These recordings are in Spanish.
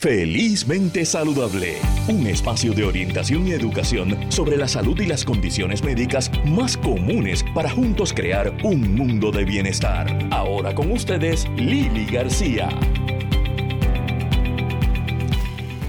Felizmente Saludable, un espacio de orientación y educación sobre la salud y las condiciones médicas más comunes para juntos crear un mundo de bienestar. Ahora con ustedes, Lili García.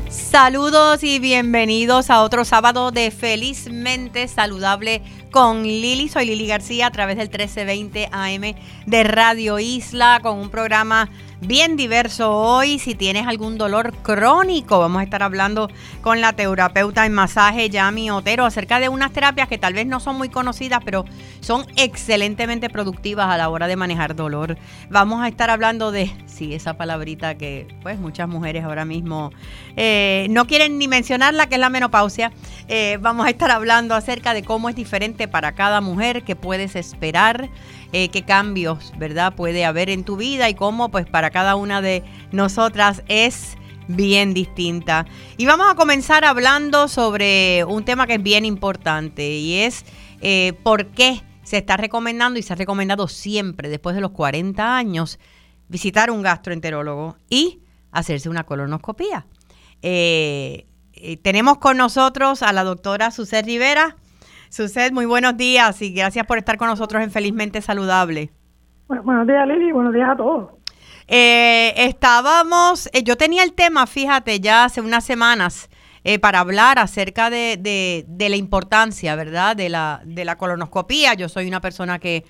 Saludos y bienvenidos a otro sábado de Felizmente Saludable con Lili. Soy Lili García a través del 1320 AM de Radio Isla con un programa bien diverso hoy. Si tienes algún dolor crónico, vamos a estar hablando con la terapeuta en masaje Yami Otero acerca de unas terapias que tal vez no son muy conocidas, pero son excelentemente productivas a la hora de manejar dolor. Vamos a estar hablando de, sí, esa palabrita que pues muchas mujeres ahora mismo eh, no quieren ni mencionarla, que es la menopausia. Eh, vamos a estar hablando acerca de cómo es diferente para cada mujer, qué puedes esperar. Eh, qué cambios, ¿verdad?, puede haber en tu vida y cómo, pues, para cada una de nosotras es bien distinta. Y vamos a comenzar hablando sobre un tema que es bien importante y es eh, por qué se está recomendando y se ha recomendado siempre después de los 40 años visitar un gastroenterólogo y hacerse una colonoscopía. Eh, tenemos con nosotros a la doctora Susé Rivera. Suced, muy buenos días y gracias por estar con nosotros en Felizmente Saludable. Bueno, buenos días, Lili, buenos días a todos. Eh, estábamos, eh, yo tenía el tema, fíjate, ya hace unas semanas eh, para hablar acerca de, de, la importancia, ¿verdad?, de la, de la colonoscopía. Yo soy una persona que,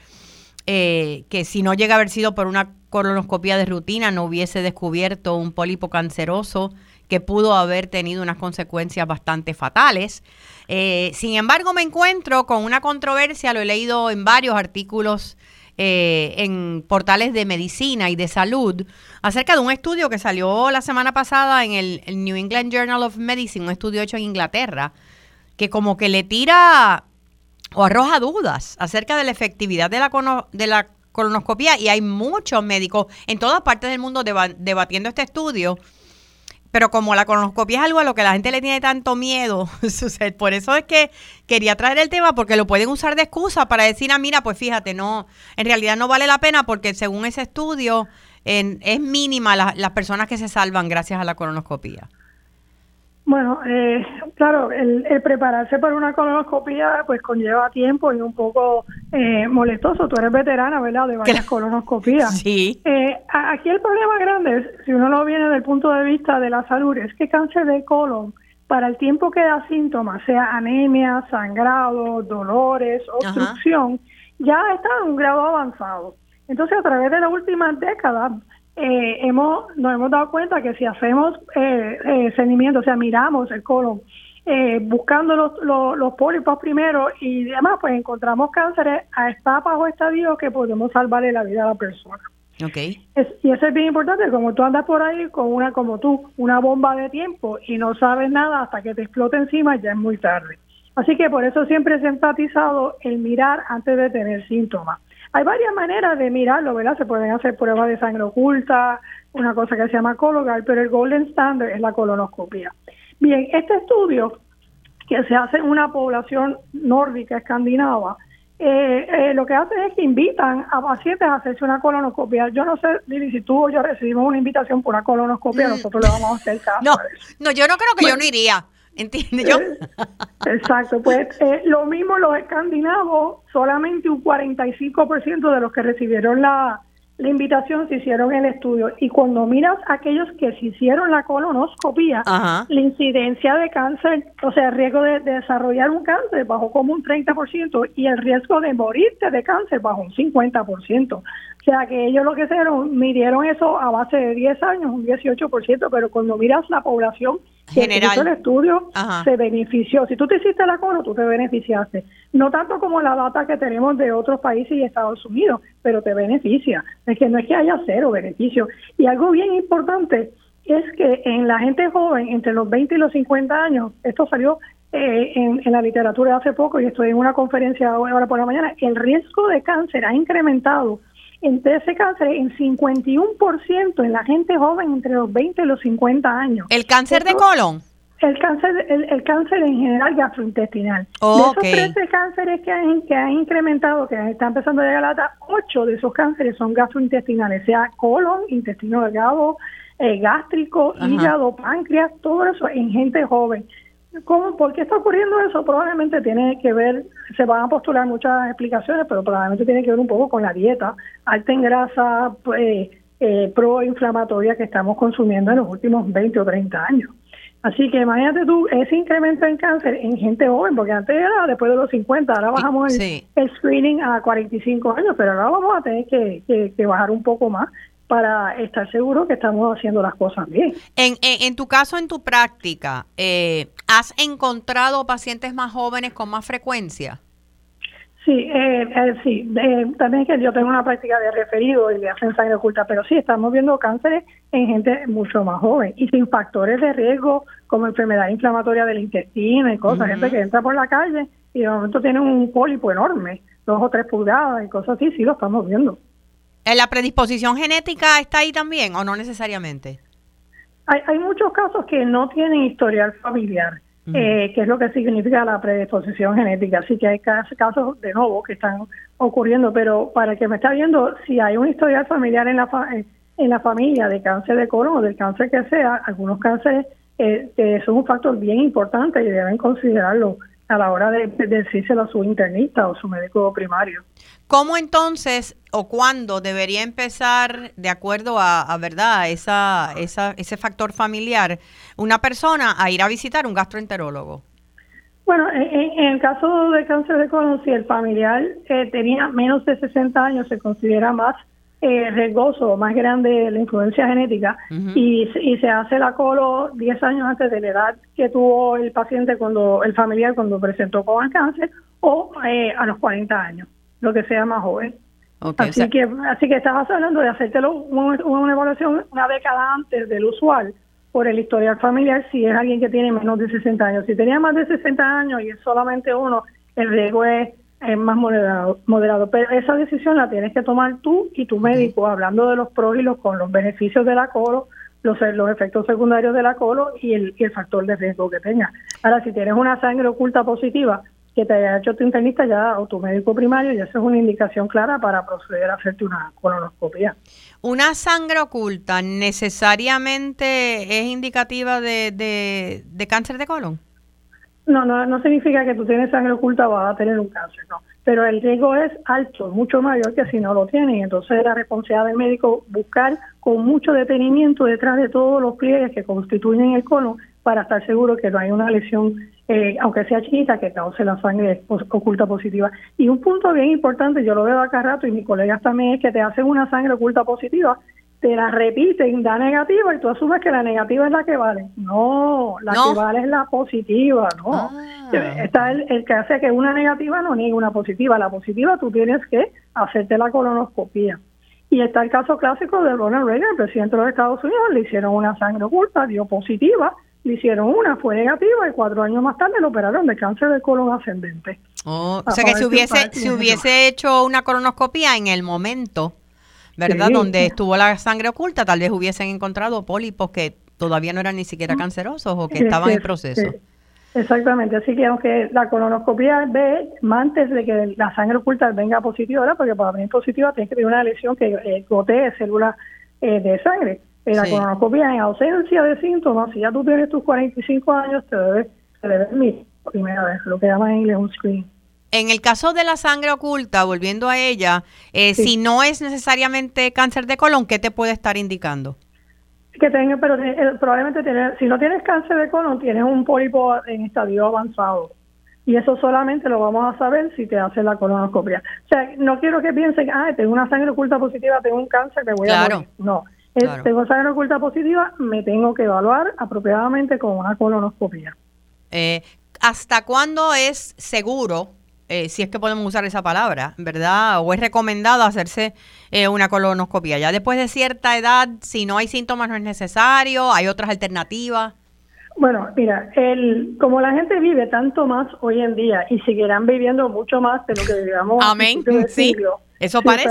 que si no llega a haber sido por una colonoscopía de rutina, no hubiese descubierto un pólipo canceroso que pudo haber tenido unas consecuencias bastante fatales. Eh, sin embargo, me encuentro con una controversia, lo he leído en varios artículos eh, en portales de medicina y de salud, acerca de un estudio que salió la semana pasada en el, New England Journal of Medicine, un estudio hecho en Inglaterra, que como que le tira o arroja dudas acerca de la efectividad de la, de la colonoscopia y hay muchos médicos en todas partes del mundo debatiendo este estudio pero como la colonoscopia es algo a lo que la gente le tiene tanto miedo, por eso es que quería traer el tema, porque lo pueden usar de excusa para decir, ah, mira, pues fíjate, no, en realidad no vale la pena porque según ese estudio es mínima las personas que se salvan gracias a la colonoscopia. Bueno, eh, claro, el, prepararse para una colonoscopía pues conlleva tiempo y un poco eh, molestoso. Tú eres veterana, ¿verdad? De varias colonoscopías. Sí. Eh, aquí el problema grande, es, si uno lo viene desde el punto de vista de la salud, es que cáncer de colon, para el tiempo que da síntomas, sea anemia, sangrado, dolores, obstrucción, ya está en un grado avanzado. Entonces, a través de las últimas décadas, eh, hemos nos hemos dado cuenta que si hacemos eh, eh seguimiento, o sea, miramos el colon, eh, buscando los, los, pólipos primero y demás, pues encontramos cánceres a etapas o estadios que podemos salvarle la vida a la persona. Okay. y eso es bien importante, como tú andas por ahí con una, como tú, una bomba de tiempo y no sabes nada hasta que te explote encima, ya es muy tarde. Así que por eso siempre se ha enfatizado el mirar antes de tener síntomas. Hay varias maneras de mirarlo, ¿verdad? Se pueden hacer pruebas de sangre oculta, una cosa que se llama Cologal, pero el golden standard es la colonoscopia. Bien, este estudio que se hace en una población nórdica, escandinava, eh, eh, lo que hace es que invitan a pacientes a hacerse una colonoscopia. Yo no sé, Lili, si tú o yo recibimos una invitación por una colonoscopia, mm. nosotros le vamos a hacer caso. No, no yo no creo que yo no iría. ¿Entiendes yo? Exacto, pues eh, lo mismo los escandinavos, solamente un 45% de los que recibieron la, la invitación se hicieron el estudio. Y cuando miras aquellos que se hicieron la colonoscopía, la incidencia de cáncer, o sea, el riesgo de, de, desarrollar un cáncer bajó como un 30% y el riesgo de morirte de cáncer bajó un 50%. O sea que ellos lo que hicieron, midieron eso a base de 10 años, un 18%, pero cuando miras la población que hizo el estudio, se benefició. Si tú te hiciste la cono, tú te beneficiaste. No tanto como la data que tenemos de otros países y Estados Unidos, pero te beneficia. Es que no es que haya cero beneficio. Y algo bien importante es que en la gente joven, entre los 20 y los 50 años, esto salió eh, en, en, la literatura hace poco y estoy en una conferencia ahora por la mañana, el riesgo de cáncer ha incrementado entre ese cáncer en 51% en la gente joven entre los 20 y los 50 años. ¿El cáncer de colon? El cáncer, el, cáncer en general gastrointestinal. de esos 13 cánceres que han, que han incrementado, que están empezando a llegar a la data, 8 de esos cánceres son gastrointestinales, sea colon, intestino delgado, eh, gástrico, hígado, páncreas, todo eso en gente joven. ¿Cómo, ¿Por qué está ocurriendo eso? Probablemente tiene que ver, se van a postular muchas explicaciones, pero probablemente tiene que ver un poco con la dieta, alta en grasa pues, eh, proinflamatoria que estamos consumiendo en los últimos 20 o 30 años. Así que imagínate tú ese incremento en cáncer en gente joven, porque antes era después de los 50, ahora bajamos el, screening a 45 años, pero ahora vamos a tener que, que, bajar un poco más para estar seguro que estamos haciendo las cosas bien. En, en, tu caso, en tu práctica, eh, ¿has encontrado pacientes más jóvenes con más frecuencia? Sí, eh, eh, sí. también es que yo tengo una práctica de referido y le hacen sangre oculta, pero sí, estamos viendo cánceres en gente mucho más joven y sin factores de riesgo como enfermedad inflamatoria del intestino y cosas. Gente que entra por la calle y de momento tiene un pólipo enorme, dos o tres pulgadas y cosas así, sí lo estamos viendo. ¿La predisposición genética está ahí también o no necesariamente? Hay, hay muchos casos que no tienen historial familiar eh, que es lo que significa la predisposición genética. Así que hay casos de nuevo que están ocurriendo, pero para el que me está viendo, si hay un historial familiar en la, en la familia de cáncer de colon o del cáncer que sea, algunos cánceres eh, son un factor bien importante y deben considerarlo a la hora de, decírselo a su internista o su médico primario. ¿Cómo entonces o cuándo debería empezar, de acuerdo a, verdad, esa, esa, ese factor familiar, una persona a ir a visitar un gastroenterólogo? Bueno, en, el caso de cáncer de colon, si el familiar eh, tenía menos de 60 años, se considera más eh, riesgoso, más grande la influencia genética y, y, se hace la colo 10 años antes de la edad que tuvo el paciente cuando el familiar cuando presentó con el cáncer o eh, a los 40 años, lo que sea más joven. así que así que estabas hablando de hacértelo una, una evaluación una década antes del usual por el historial familiar si es alguien que tiene menos de 60 años. Si tenía más de 60 años y es solamente uno, el riesgo es es más moderado, moderado. Pero esa decisión la tienes que tomar tú y tu médico, hablando de los pros y los con los beneficios de la colo, los, los efectos secundarios de la colo y el, y el factor de riesgo que tenga. Ahora, si tienes una sangre oculta positiva que te haya hecho tu internista ya o tu médico primario, ya eso es una indicación clara para proceder a hacerte una colonoscopia. ¿Una sangre oculta necesariamente es indicativa de, de, de cáncer de colon? No, no, no significa que tú tienes sangre oculta vas a tener un cáncer, no. Pero el riesgo es alto, mucho mayor que si no lo tienes. Entonces es la responsabilidad del médico buscar con mucho detenimiento detrás de todos los pliegues que constituyen el colon para estar seguro que no hay una lesión, eh, aunque sea chiquita, que cause la sangre oculta positiva. Y un punto bien importante, yo lo veo acá rato y mis colegas también, es que te hacen una sangre oculta positiva te la repiten, da negativa y tú asumes que la negativa es la que vale. No, la que vale es la positiva, no. Ah. Está el, que hace que una negativa no niegue una positiva. La positiva tú tienes que hacerte la colonoscopia. Y está el caso clásico de Ronald Reagan, el presidente de los Estados Unidos, le hicieron una sangre oculta, dio positiva, le hicieron una, fue negativa y cuatro años más tarde lo operaron de cáncer de colon ascendente. Oh, o sea que si hubiese, si hubiese hecho una colonoscopia en el momento ¿verdad? Donde estuvo la sangre oculta, tal vez hubiesen encontrado pólipos que todavía no eran ni siquiera cancerosos o que estaban en proceso. Exactamente, así que aunque la colonoscopia ve antes de que la sangre oculta venga positiva, porque para venir positiva tienes que tener una lesión que eh, gotee células eh, de sangre. Eh, la colonoscopia en ausencia de síntomas, si ya tú tienes tus 45 años, te debes, te debes mirar primera vez, lo que llaman en inglés un screen. En el caso de la sangre oculta, volviendo a ella, eh, si no es necesariamente cáncer de colon, ¿qué te puede estar indicando? Que tenga, pero eh, probablemente tener, si no tienes cáncer de colon, tienes un pólipo en estadio avanzado. Y eso solamente lo vamos a saber si te hace la colonoscopia. O sea, no quiero que piensen, ah, tengo una sangre oculta positiva, tengo un cáncer, me voy a morir. No, tengo sangre oculta positiva, me tengo que evaluar apropiadamente con una colonoscopia. Eh, ¿Hasta cuándo es seguro eh, si es que podemos usar esa palabra, ¿verdad? O es recomendado hacerse eh, una colonoscopia. Ya después de cierta edad, si no hay síntomas no es necesario, hay otras alternativas. Bueno, mira, el, como la gente vive tanto más hoy en día y seguirán viviendo mucho más de lo que vivíamos Amén. Sí, eso parece.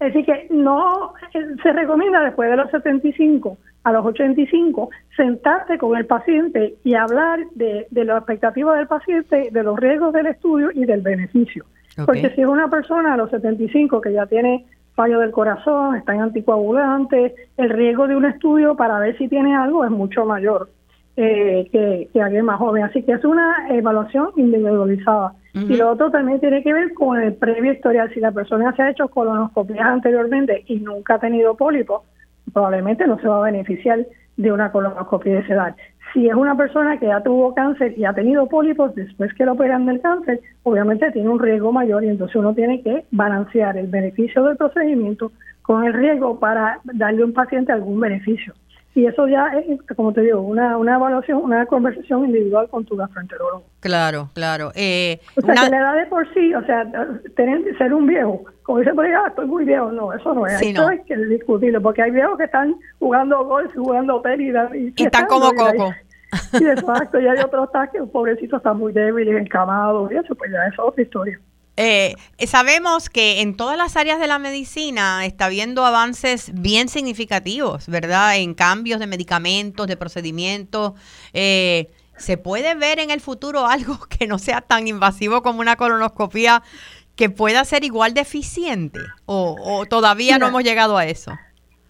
Es decir, que no eh, se recomienda después de los 75 a los 85, sentarte con el paciente y hablar de, de la expectativa del paciente, de los riesgos del estudio y del beneficio. Porque si es una persona a los 75 que ya tiene fallo del corazón, está en anticoagulante, el riesgo de un estudio para ver si tiene algo es mucho mayor eh, que, que alguien más joven. Así que es una evaluación individualizada. Y lo otro también tiene que ver con el previo historial. Si la persona se ha hecho colonoscopías anteriormente y nunca ha tenido pólipo, probablemente no se va a beneficiar de una colonoscopia de esa edad. Si es una persona que ya tuvo cáncer y ha tenido pólipos después que lo operan del cáncer, obviamente tiene un riesgo mayor y entonces uno tiene que balancear el beneficio del procedimiento con el riesgo para darle a un paciente algún beneficio. Y eso ya es, como te digo, una, una evaluación, una conversación individual con tu gastroenterólogo. Claro, claro. Eh, o sea, que la edad de por sí, o sea, tener, ser un viejo, como dice por ahí, ah, estoy muy viejo, no, eso no es. eso hay que discutirlo, porque hay viejos que están jugando golf, jugando peli y, y están como coco. Sí, exacto, y hay otros que un pobrecito está muy débil y encamado, y eso, pues ya es otra historia. Eh, sabemos que en todas las áreas de la medicina está habiendo avances bien significativos, ¿verdad? En cambios de medicamentos, de procedimientos. Eh, ¿Se puede ver en el futuro algo que no sea tan invasivo como una colonoscopia que pueda ser igual de eficiente? ¿O, todavía no hemos llegado a eso?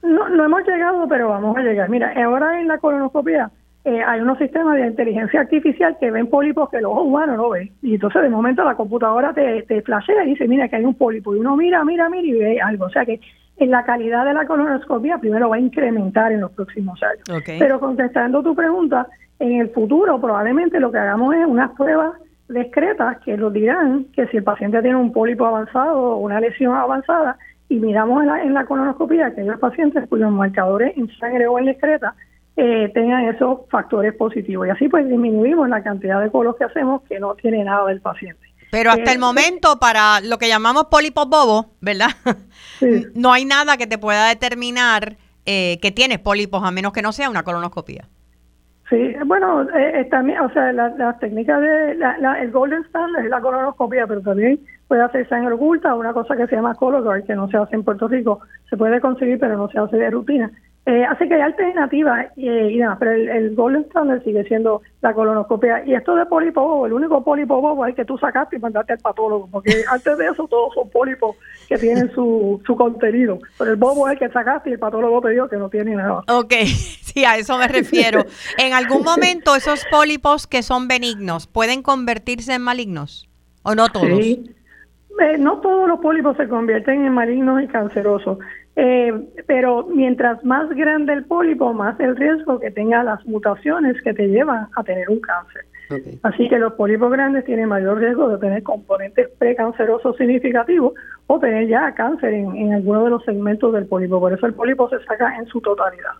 No, no hemos llegado, pero vamos a llegar. Mira, ahora en la colonoscopia eh, hay unos sistemas de inteligencia artificial que ven pólipos que el ojo humano no ve. Y entonces de momento la computadora te, te flashea y dice, mira que hay un pólipo. Y uno mira, mira, mira y ve algo. O sea que en la calidad de la colonoscopia primero va a incrementar en los próximos años. Pero contestando tu pregunta, en el futuro probablemente lo que hagamos es unas pruebas discretas que nos dirán que si el paciente tiene un pólipo avanzado o una lesión avanzada y miramos en la, en la colonoscopia aquellos pacientes cuyos marcadores en sangre o en excreta eh, tengan esos factores positivos. Y así pues disminuimos la cantidad de colos que hacemos que no tiene nada del paciente. Pero hasta el eh, momento, para lo que llamamos pólipos bobos, ¿verdad? no hay nada que te pueda determinar eh, que tienes pólipos, a menos que no sea una colonoscopia. Sí, bueno, eh, también, o sea, las técnicas de, la, el golden standard es la colonoscopia, pero también puede hacer sangre oculta, una cosa que se llama Cologuard, que no se hace en Puerto Rico, se puede conseguir, pero no se hace de rutina. Eh, así que hay alternativas y nada, pero el, el, Golden Standard sigue siendo la colonoscopia. Y esto de pólipo el único pólipo bobo es que tú sacaste y mandaste al patólogo, porque antes de eso todos son pólipos que tienen su, su contenido. Pero el bobo es el que sacaste y el patólogo te dijo que no tiene nada. Ok, sí, a eso me refiero. en algún momento esos pólipos que son benignos pueden convertirse en malignos, ¿o no todos? Sí. Eh, no todos los pólipos se convierten en malignos y cancerosos. Eh, pero mientras más grande el pólipo, más el riesgo que tenga las mutaciones que te llevan a tener un cáncer. Así que los pólipos grandes tienen mayor riesgo de tener componentes precancerosos significativos o tener ya cáncer en, en alguno de los segmentos del pólipo. Por eso el pólipo se saca en su totalidad.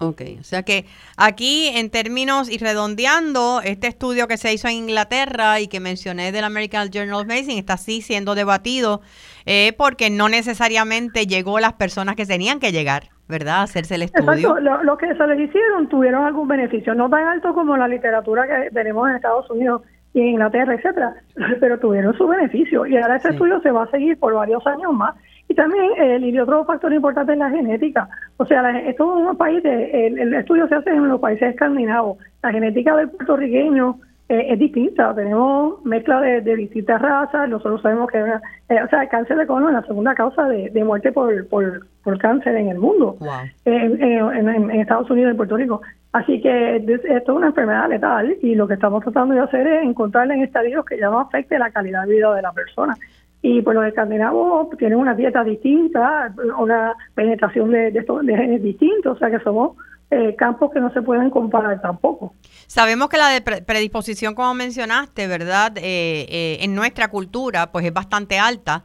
Ok, o sea que aquí en términos y redondeando, este estudio que se hizo en Inglaterra y que mencioné del American Journal of Medicine está así siendo debatido eh, porque no necesariamente llegó las personas que tenían que llegar, ¿verdad? A hacerse el estudio. Exacto, lo, que se les hicieron tuvieron algún beneficio, no tan alto como la literatura que tenemos en Estados Unidos y en Inglaterra, etcétera, pero tuvieron su beneficio y ahora este estudio se va a seguir por varios años más y también el y otro factor importante es la genética. O sea, la, esto es un país, el, el, estudio se hace en los países escandinavos. La genética del puertorriqueño eh, es distinta. Tenemos mezcla de, distintas razas. Nosotros sabemos que, eh, o sea, el cáncer de colon es la segunda causa de, muerte por, por, por, cáncer en el mundo, en, en, Estados Unidos y Puerto Rico. Así que esto es una enfermedad letal y lo que estamos tratando de hacer es encontrarle en estadios que ya no afecte la calidad de vida de la persona. Y pues los escandinavos tienen una dieta distinta, una penetración de, de, de genes distintos, o sea que somos eh, campos que no se pueden comparar tampoco. Sabemos que la de predisposición, como mencionaste, ¿verdad? Eh, eh, en nuestra cultura, pues es bastante alta,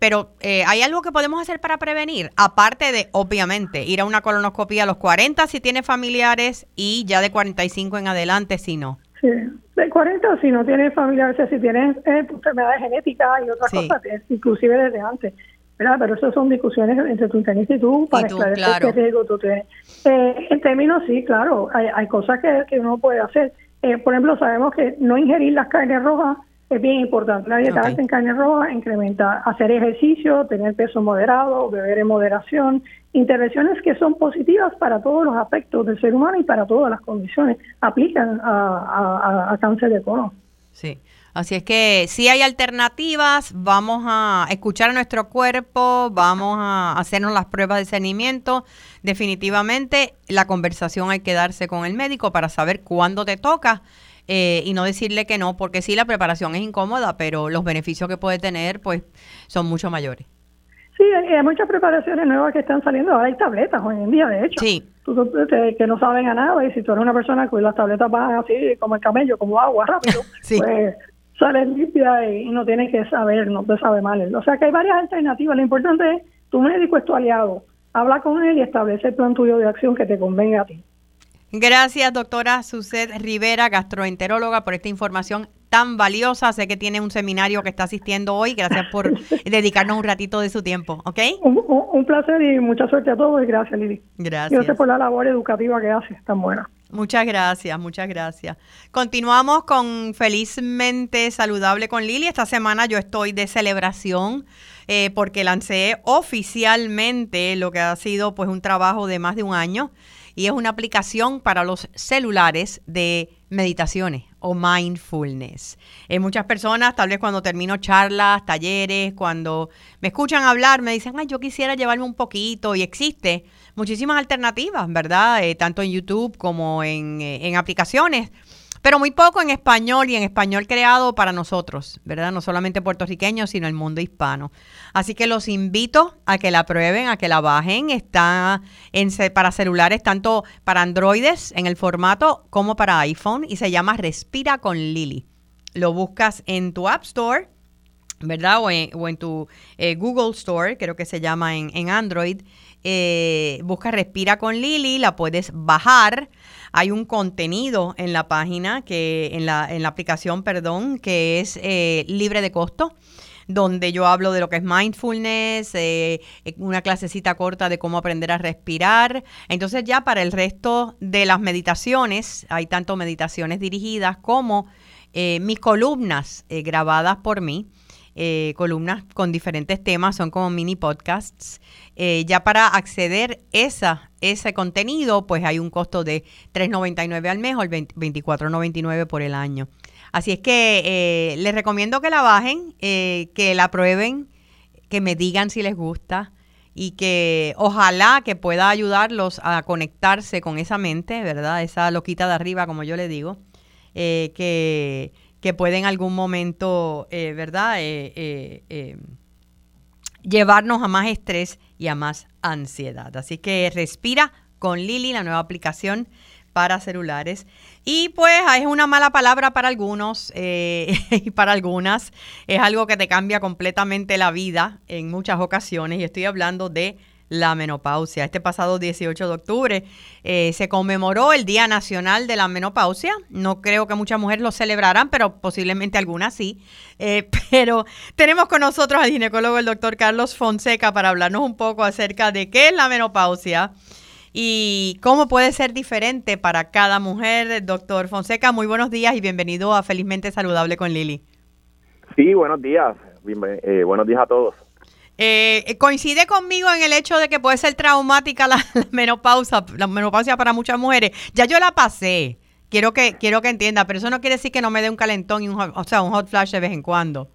pero ¿hay algo que podemos hacer para prevenir? Aparte de, obviamente, ir a una colonoscopia a los 40 si tiene familiares y ya de 45 en adelante si no. Sí, de 40 si no tienes familiares, si tienes enfermedades genéticas y otras cosas, inclusive desde antes. Pero eso son discusiones entre tu internista y tú para esclarecer qué riesgo tú tienes. Eh, en términos, sí, claro, hay, hay cosas que, que uno puede hacer. Eh, por ejemplo, sabemos que no ingerir las carnes rojas es bien importante. La dieta alta en carne roja incrementa hacer ejercicio, tener peso moderado, beber en moderación, intervenciones que son positivas para todos los aspectos del ser humano y para todas las condiciones. Aplican a, a, a cáncer de colon. Sí. Así es que si hay alternativas, vamos a escuchar a nuestro cuerpo, vamos a hacernos las pruebas de discernimiento. Definitivamente la conversación hay que darse con el médico para saber cuándo te toca eh, y no decirle que no, porque sí la preparación es incómoda, pero los beneficios que puede tener pues son mucho mayores. Sí, hay, muchas preparaciones nuevas que están saliendo. Ahora hay tabletas hoy en día, de hecho. Sí. que no saben a nada y si tú eres una persona que las tabletas van así como el camello, como agua rápido, pues sales limpia y, no tienes que saber, no te sabe mal. O sea que hay varias alternativas. Lo importante es, tu médico es tu aliado. Habla con él y establece el plan tuyo de acción que te convenga a ti. Gracias, doctora Suset Rivera, gastroenteróloga, por esta información tan valiosa. Sé que tiene un seminario que está asistiendo hoy. Gracias por dedicarnos un ratito de su tiempo, ¿ok? Un, placer y mucha suerte a todos y gracias, Lili. Gracias. Gracias por la labor educativa que hace, tan buena. Muchas gracias, muchas gracias. Continuamos con Felizmente Saludable con Lili. Esta semana yo estoy de celebración eh, porque lancé oficialmente lo que ha sido pues un trabajo de más de un año y es una aplicación para los celulares de meditaciones o mindfulness. Eh, muchas personas, tal vez cuando termino charlas, talleres, cuando me escuchan hablar, me dicen, ay, yo quisiera llevarme un poquito y existe muchísimas alternativas, ¿verdad? Eh, tanto en YouTube como en, eh, en aplicaciones pero muy poco en español y en español creado para nosotros, ¿verdad? No solamente puertorriqueños, sino el mundo hispano. Así que los invito a que la prueben, a que la bajen. Está en, para celulares, tanto para androides en el formato como para iPhone y se llama Respira con Lili. Lo buscas en tu App Store. ¿Verdad? O en, tu eh, Google Store, creo que se llama en Android. Eh, busca Respira con Lili, la puedes bajar. Hay un contenido en la página, que en la, en la aplicación, perdón, que es eh, libre de costo donde yo hablo de lo que es mindfulness, eh, una clasecita corta de cómo aprender a respirar. Entonces ya para el resto de las meditaciones, hay tanto meditaciones dirigidas como eh, mis columnas grabadas por mí. Columnas con diferentes temas, son como mini podcasts. ya para acceder esa ese contenido, pues hay un costo de $3.99 al mes o el $24.99 por el año. Así es que eh, les recomiendo que la bajen, eh, que la prueben, que me digan si les gusta y que ojalá que pueda ayudarlos a conectarse con esa mente, ¿verdad? Esa loquita de arriba, como yo le digo, eh, que, que puede en algún momento, ¿verdad? llevarnos a más estrés y a más ansiedad. Así que respira con Lili, la nueva aplicación para celulares. Y pues es una mala palabra para algunos eh, y para algunas. Es algo que te cambia completamente la vida en muchas ocasiones. Y estoy hablando de la menopausia. Este pasado 18 de octubre eh, se conmemoró el Día Nacional de la Menopausia. No creo que muchas mujeres lo celebrarán, pero posiblemente algunas sí. Eh, pero tenemos con nosotros al ginecólogo, el doctor Carlos Fonseca, para hablarnos un poco acerca de qué es la menopausia y cómo puede ser diferente para cada mujer. Doctor Fonseca, muy buenos días y bienvenido a Felizmente Saludable con Lili. Sí, buenos días. Eh, buenos días a todos. Eh, coincide conmigo en el hecho de que puede ser traumática la, menopausa, la menopausia para muchas mujeres. Ya yo la pasé. Quiero que quiero que entienda, pero eso no quiere decir que no me dé un calentón y un o sea, un hot flash de vez en cuando.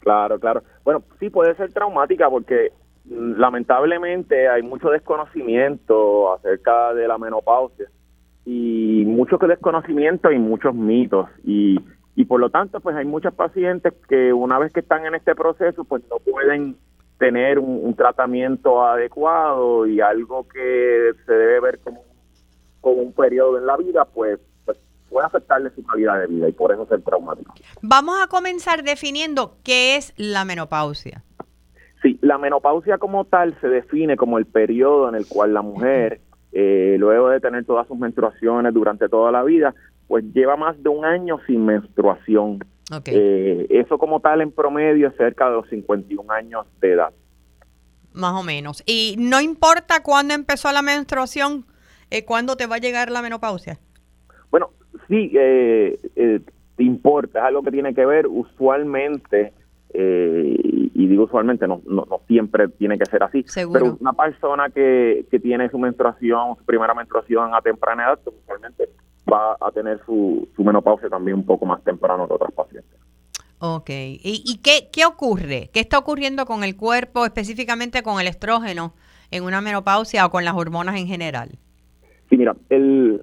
Claro, claro. Bueno, sí puede ser traumática porque mm, lamentablemente hay mucho desconocimiento acerca de la menopausia y mucho desconocimiento y muchos mitos y y por lo tanto pues hay muchas pacientes que una vez que están en este proceso pues no pueden tener un, tratamiento adecuado y algo que se debe ver como, como un periodo en la vida, pues, pues, puede afectarle su calidad de vida y por eso ser traumático. Vamos a comenzar definiendo qué es la menopausia. Sí, la menopausia como tal se define como el periodo en el cual la mujer, eh, luego de tener todas sus menstruaciones durante toda la vida, pues lleva más de un año sin menstruación. Eh, eso como tal en promedio es cerca de los 51 años de edad. Más o menos. Y no importa cuándo empezó la menstruación, eh, cuándo te va a llegar la menopausia. Bueno, sí, eh, eh, importa, es algo que tiene que ver usualmente, eh, y digo usualmente, no, no, siempre tiene que ser así, pero una persona que, que tiene su menstruación, su primera menstruación a temprana edad, pues usualmente va a tener su, su menopausia también un poco más temprano que otras pacientes. Ok. ¿Y, qué, qué ocurre? ¿Qué está ocurriendo con el cuerpo, específicamente con el estrógeno en una menopausia o con las hormonas en general? Sí, mira, el,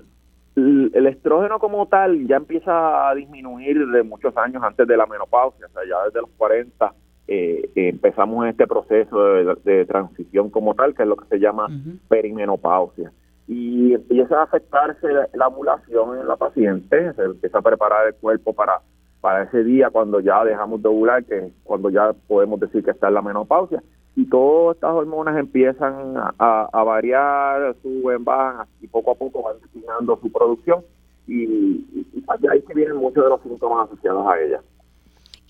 el, estrógeno como tal ya empieza a disminuir de muchos años antes de la menopausia, o sea, ya desde los 40 eh, empezamos este proceso de, transición como tal, que es lo que se llama perimenopausia. Y empieza a afectarse la, ovulación en la paciente, se empieza a preparar el cuerpo para, para ese día cuando ya dejamos de ovular, que cuando ya podemos decir que está en la menopausia. Y todas estas hormonas empiezan a, variar, suben, bajan, y poco a poco van destinando su producción. Y, y, ahí vienen muchos de los síntomas asociados a ella.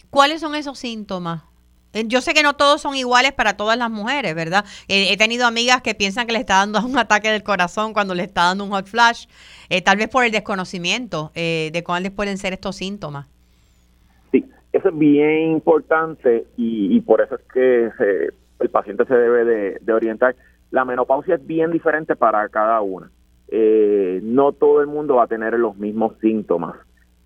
¿Cuáles son esos síntomas? Eh, yo sé que no todos son iguales para todas las mujeres, ¿verdad? he tenido amigas que piensan que le está dando un ataque del corazón cuando le está dando un hot flash, eh, tal vez por el desconocimiento eh, de cuáles pueden ser estos síntomas. Sí, eso es bien importante y, por eso es que el paciente se debe de, orientar. La menopausia es bien diferente para cada una. no todo el mundo va a tener los mismos síntomas.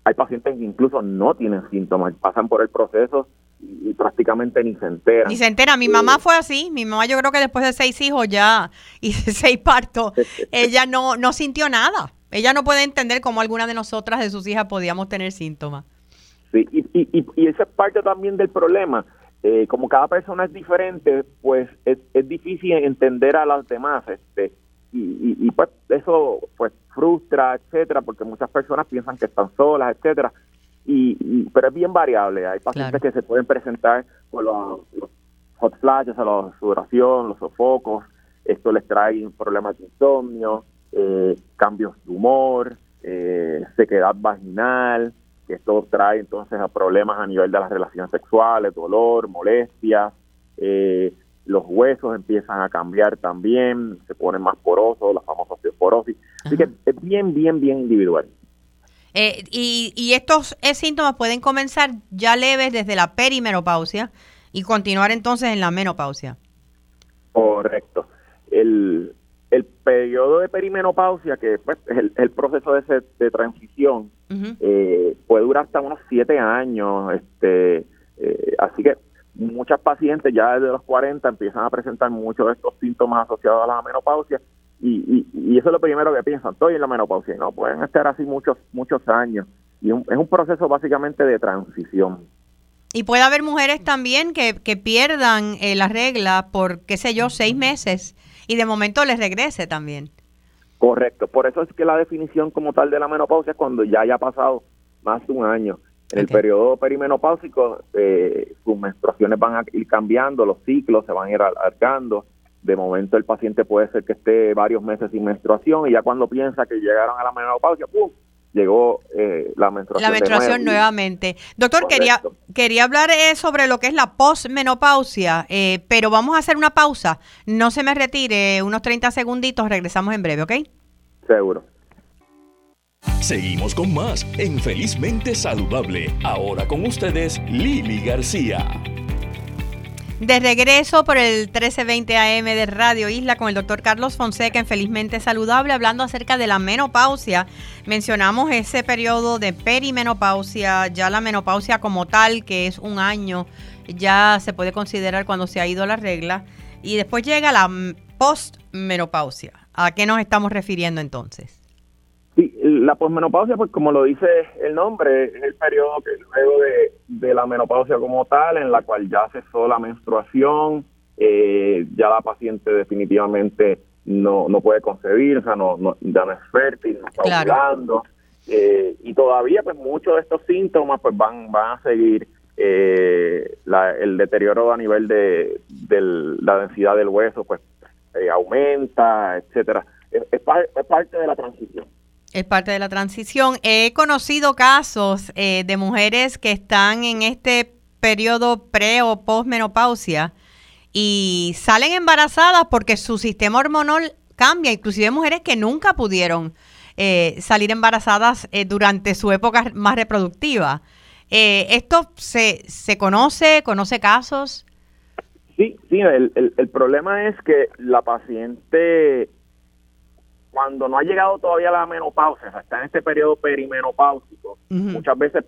Hay pacientes que incluso no tienen síntomas, pasan por el proceso y prácticamente ni se entera. Ni se entera. Mi mamá fue así. Mi mamá yo creo que después de seis hijos ya y seis partos, ella no, no sintió nada. Ella no puede entender cómo alguna de nosotras, de sus hijas, podíamos tener síntomas. Sí, y, y, y esa es parte también del problema. Eh, como cada persona es diferente, pues es, es difícil entender a las demás. este y, y, pues eso pues frustra, etcétera, porque muchas personas piensan que están solas, etcétera y, pero es bien variable. Hay pacientes que se pueden presentar con los, hot flashes, la sudoración, los sofocos. Esto les trae problemas de insomnio, eh, cambios de humor, eh, sequedad vaginal. Que esto trae entonces a problemas a nivel de las relaciones sexuales, dolor, molestias. Eh, los huesos empiezan a cambiar también, se ponen más porosos, la famosa osteoporosis. Así que es bien, bien, bien individual. Eh, y, y, estos eh, síntomas pueden comenzar ya leves desde la perimenopausia y continuar entonces en la menopausia. Correcto. El, el periodo de perimenopausia, que pues, es el, proceso de, de transición, eh, puede durar hasta unos siete años. este Así que muchas pacientes ya desde los 40 empiezan a presentar muchos de estos síntomas asociados a la menopausia y, y, eso es lo primero que piensan, estoy en la menopausia. No, pueden estar así muchos, muchos años. Y es un proceso básicamente de transición. Y puede haber mujeres también que, que pierdan eh, la regla por, qué sé yo, seis meses y de momento les regrese también. Correcto, por eso es que la definición como tal de la menopausia es cuando ya haya pasado más de un año. En el periodo perimenopáusico, eh, sus menstruaciones van a ir cambiando, los ciclos se van a ir alargando, de momento el paciente puede ser que esté varios meses sin menstruación y ya cuando piensa que llegaron a la menopausia, ¡pum! llegó eh, la menstruación. La menstruación nuevamente. Doctor, quería, quería hablar eh, sobre lo que es la posmenopausia, eh, pero vamos a hacer una pausa. No se me retire, unos 30 segunditos, regresamos en breve, ¿ok? Seguro. Seguimos con más en Felizmente Saludable. Ahora con ustedes, Lili García. De regreso por el 1320 AM de Radio Isla con el doctor Carlos Fonseca en Felizmente Saludable, hablando acerca de la menopausia. Mencionamos ese periodo de perimenopausia, ya la menopausia como tal, que es un año, ya se puede considerar cuando se ha ido la regla. Y después llega la postmenopausia. ¿A qué nos estamos refiriendo entonces? Sí, la posmenopausia, pues como lo dice el nombre, es el periodo que luego de, la menopausia como tal, en la cual ya cesó la menstruación, eh, ya la paciente definitivamente no, no puede concebir, o sea, no, no, ya no es fértil, no está claro. eh, y todavía pues muchos de estos síntomas pues van, van a seguir eh, el deterioro a nivel de, la densidad del hueso pues eh, aumenta, etcétera. es parte de la transición. Es parte de la transición. He conocido casos eh, de mujeres que están en este periodo pre o postmenopausia y salen embarazadas porque su sistema hormonal cambia, inclusive mujeres que nunca pudieron eh, salir embarazadas eh, durante su época más reproductiva. ¿Esto se, se conoce? ¿Conoce casos? Sí, sí, el, el, el problema es que la paciente cuando no ha llegado todavía la menopausia, o sea, está en este periodo perimenopáusico, muchas veces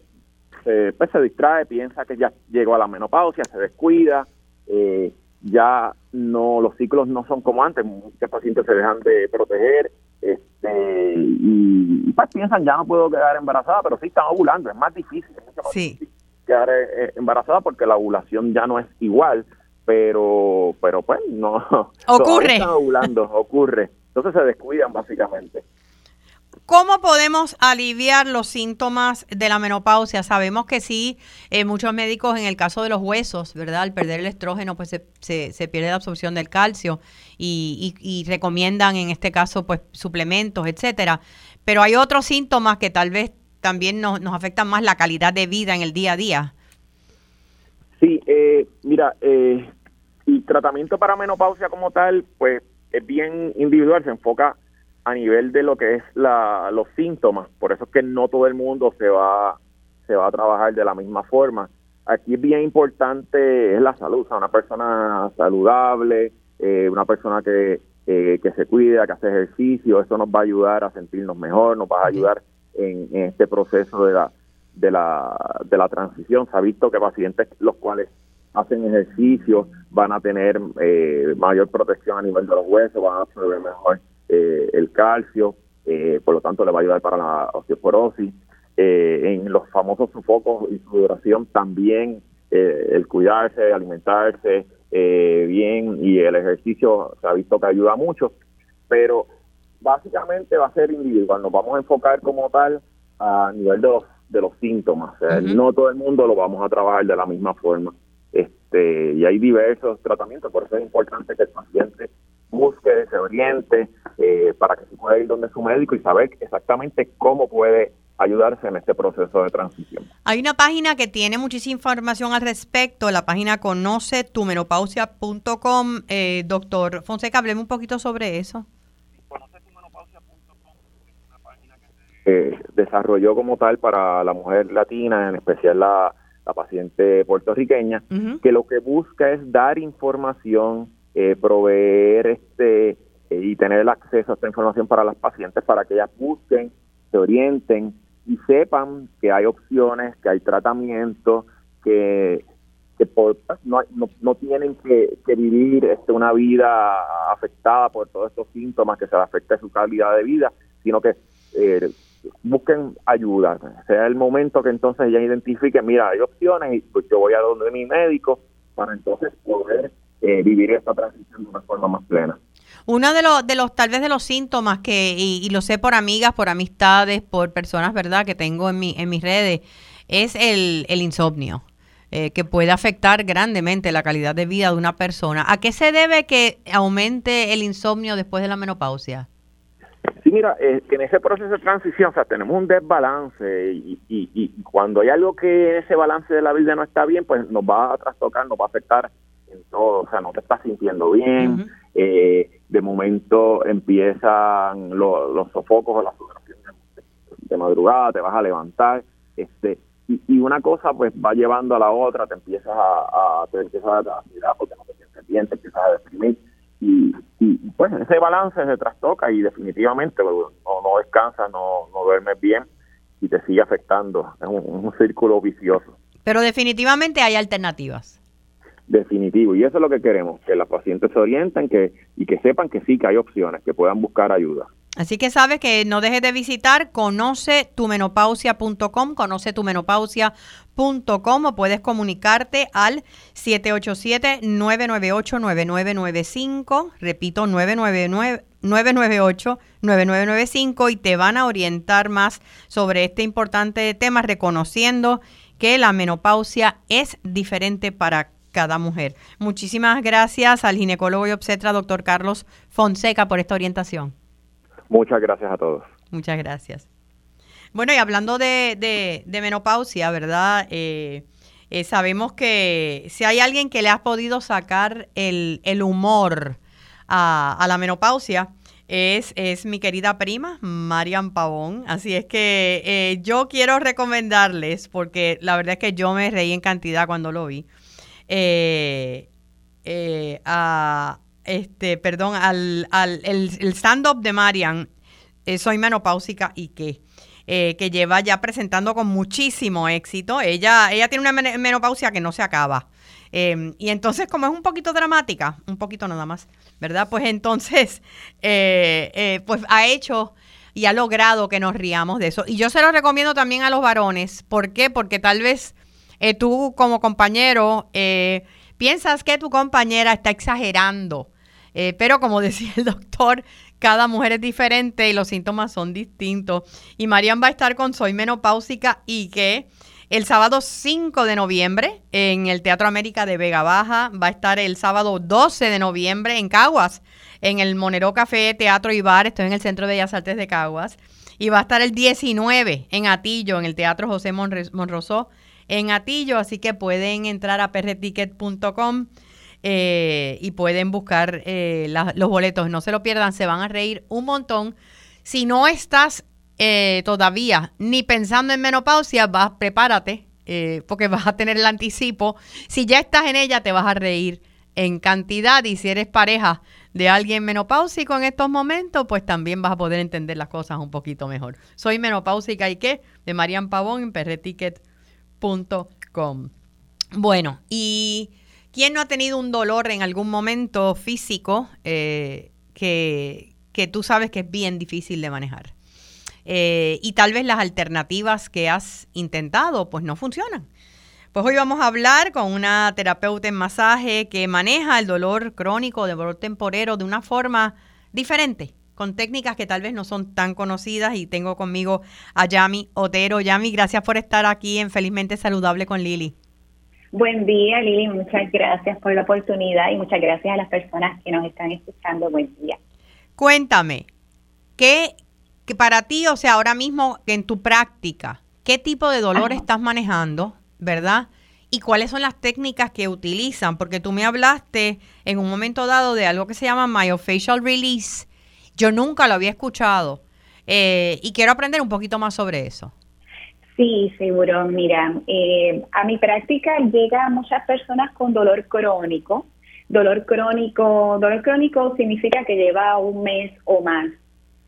se, pues, se distrae, piensa que ya llegó a la menopausia, se descuida, eh, ya no los ciclos no son como antes, muchos pacientes se dejan de proteger este y, pues piensan ya no puedo quedar embarazada, pero sí están ovulando, es más difícil, quedar eh, embarazada porque la ovulación ya no es igual, pero pero pues no ocurre, están ovulando, ocurre, entonces se descuidan básicamente. ¿Cómo podemos aliviar los síntomas de la menopausia? Sabemos que sí, eh, muchos médicos en el caso de los huesos, ¿verdad? Al perder el estrógeno, pues se, se, pierde la absorción del calcio y, recomiendan en este caso, pues suplementos, etcétera. Pero hay otros síntomas que tal vez también nos, nos afectan más la calidad de vida en el día a día. Sí, eh, mira, eh, el tratamiento para menopausia como tal, pues es bien individual, se enfoca a nivel de lo que es la, los síntomas. Por eso es que no todo el mundo se va, se va a trabajar de la misma forma. Aquí es bien importante es la salud, o sea, una persona saludable, eh, una persona que, eh, que se cuida, que hace ejercicio, eso nos va a ayudar a sentirnos mejor, nos va a ayudar en, este proceso de la, de, la, de la transición. Se ha visto que pacientes los cuales hacen ejercicio van a tener eh, mayor protección a nivel de los huesos, van a absorber mejor eh, el calcio, eh, por lo tanto le va a ayudar para la osteoporosis. Eh, en los famosos sofocos y su duración también el cuidarse, alimentarse bien y el ejercicio se ha visto que ayuda mucho, pero básicamente va a ser individual, nos vamos a enfocar como tal a nivel de los, de los síntomas, no todo el mundo lo vamos a trabajar de la misma forma. Este, y hay diversos tratamientos, por eso es importante que el paciente busque, se oriente, eh, para que se pueda ir donde su médico y saber exactamente cómo puede ayudarse en este proceso de transición. Hay una página que tiene muchísima información al respecto, la página conoce tumenopausia.com. Eh, doctor Fonseca, hablemos un poquito sobre eso. Se desarrolló como tal para la mujer latina, en especial la, paciente puertorriqueña, que lo que busca es dar información eh, proveer este eh, y tener el acceso a esta información para las pacientes para que ellas busquen, se orienten y sepan que hay opciones, que hay tratamientos, que, que por, pues, no, no, tienen que, vivir este, una vida afectada por todos estos síntomas que se afecte su calidad de vida, sino que eh, busquen ayuda, sea el momento que entonces ellas identifiquen, mira, hay opciones y pues yo voy a donde mi médico para entonces poder eh, vivir esta transición de una forma más plena. Uno de los, de los, tal vez de los síntomas que, y, lo sé por amigas, por amistades, por personas, ¿verdad?, que tengo en, mi, en mis redes, es el, el insomnio, eh, que puede afectar grandemente la calidad de vida de una persona. ¿A qué se debe que aumente el insomnio después de la menopausia? Mira, eh, que en ese proceso de transición, o sea, tenemos un desbalance y, y, y, cuando hay algo que ese balance de la vida no está bien, pues nos va a trastocar, nos va a afectar todo, o sea, no te estás sintiendo bien, eh, de momento empiezan los sofocos o la sudoración de, madrugada, te vas a levantar, este y, una cosa pues va llevando a la otra, te empiezas a, te empiezas a ansiedad porque no te sientes bien, te empiezas a deprimir y, y pues ese balance se trastoca y definitivamente pues, no, no descansas, no, no duermes bien y te sigue afectando, es un círculo vicioso. Pero definitivamente hay alternativas definitivo. Y eso es lo que queremos, que las pacientes se orienten que, y que sepan que sí, que hay opciones, que puedan buscar ayuda. Así que sabes que no dejes de visitar conoce tu menopausia.com, conoce tu menopausia.com o puedes comunicarte al 787-998-9995, repito, 999. 998-9995 y te van a orientar más sobre este importante tema, reconociendo que la menopausia es diferente para cada mujer. Muchísimas gracias al ginecólogo y obstetra doctor Carlos Fonseca por esta orientación. Muchas gracias a todos. Muchas gracias. Bueno, y hablando de, menopausia, ¿verdad? Eh, eh, sabemos que si hay alguien que le ha podido sacar el, humor a, la menopausia, es, es, mi querida prima, Marian Pavón. Así es que eh, yo quiero recomendarles, porque la verdad es que yo me reí en cantidad cuando lo vi, eh, a, este, perdón, al, al el, stand-up de Marian, eh, Soy Menopáusica y eh, que lleva ya presentando con muchísimo éxito. Ella, ella tiene una menopausia que no se acaba. Em, y entonces, como es un poquito dramática, un poquito nada más, ¿verdad? Pues entonces, eh, pues ha hecho y ha logrado que nos riamos de eso. Y yo se lo recomiendo también a los varones. ¿Por qué? Porque tal vez tú como compañero piensas que tu compañera está exagerando. Pero como decía el doctor, cada mujer es diferente y los síntomas son distintos. Y Marian va a estar con Soy Menopáusica y que el sábado 5 de noviembre en el Teatro América de Vega Baja. Va a estar el sábado 12 de noviembre en Caguas, en el Monero Café, Teatro y Bar. Estoy en el Centro de Bellas Artes de Caguas. Y va a estar el 19 en Atillo, en el Teatro José Monrosó, en Atillo. Así que pueden entrar a perreticket.com eh, y pueden buscar eh, los boletos. No se lo pierdan, se van a reír un montón. Si no estás eh, todavía ni pensando en menopausia, vas, prepárate, porque vas a tener el anticipo. Si ya estás en ella, te vas a reír en cantidad y si eres pareja de alguien menopáusico en estos momentos, pues también vas a poder entender las cosas un poquito mejor. Soy menopáusica y qué, de Marian Pavón en perreticket.com. Bueno, y ¿Quién no ha tenido un dolor en algún momento físico eh, que, tú sabes que es bien difícil de manejar? Eh, y tal vez las alternativas que has intentado pues no funcionan. Pues hoy vamos a hablar con una terapeuta en masaje que maneja el dolor crónico, de dolor temporero de una forma diferente, con técnicas que tal vez no son tan conocidas y tengo conmigo a Yami Otero. Yami, gracias por estar aquí en Felizmente Saludable con Lili. Buen día, Lili. Muchas gracias por la oportunidad y muchas gracias a las personas que nos están escuchando. Buen día. Cuéntame, ¿qué que para ti, o sea, ahora mismo en tu práctica, qué tipo de dolor estás manejando, verdad? ¿Y cuáles son las técnicas que utilizan? Porque tú me hablaste en un momento dado de algo que se llama Myofascial Release. Yo nunca lo había escuchado eh, y quiero aprender un poquito más sobre eso. Sí, seguro. Mira, eh, a mi práctica llega muchas personas con dolor crónico. Dolor crónico, dolor crónico significa que lleva un mes o más.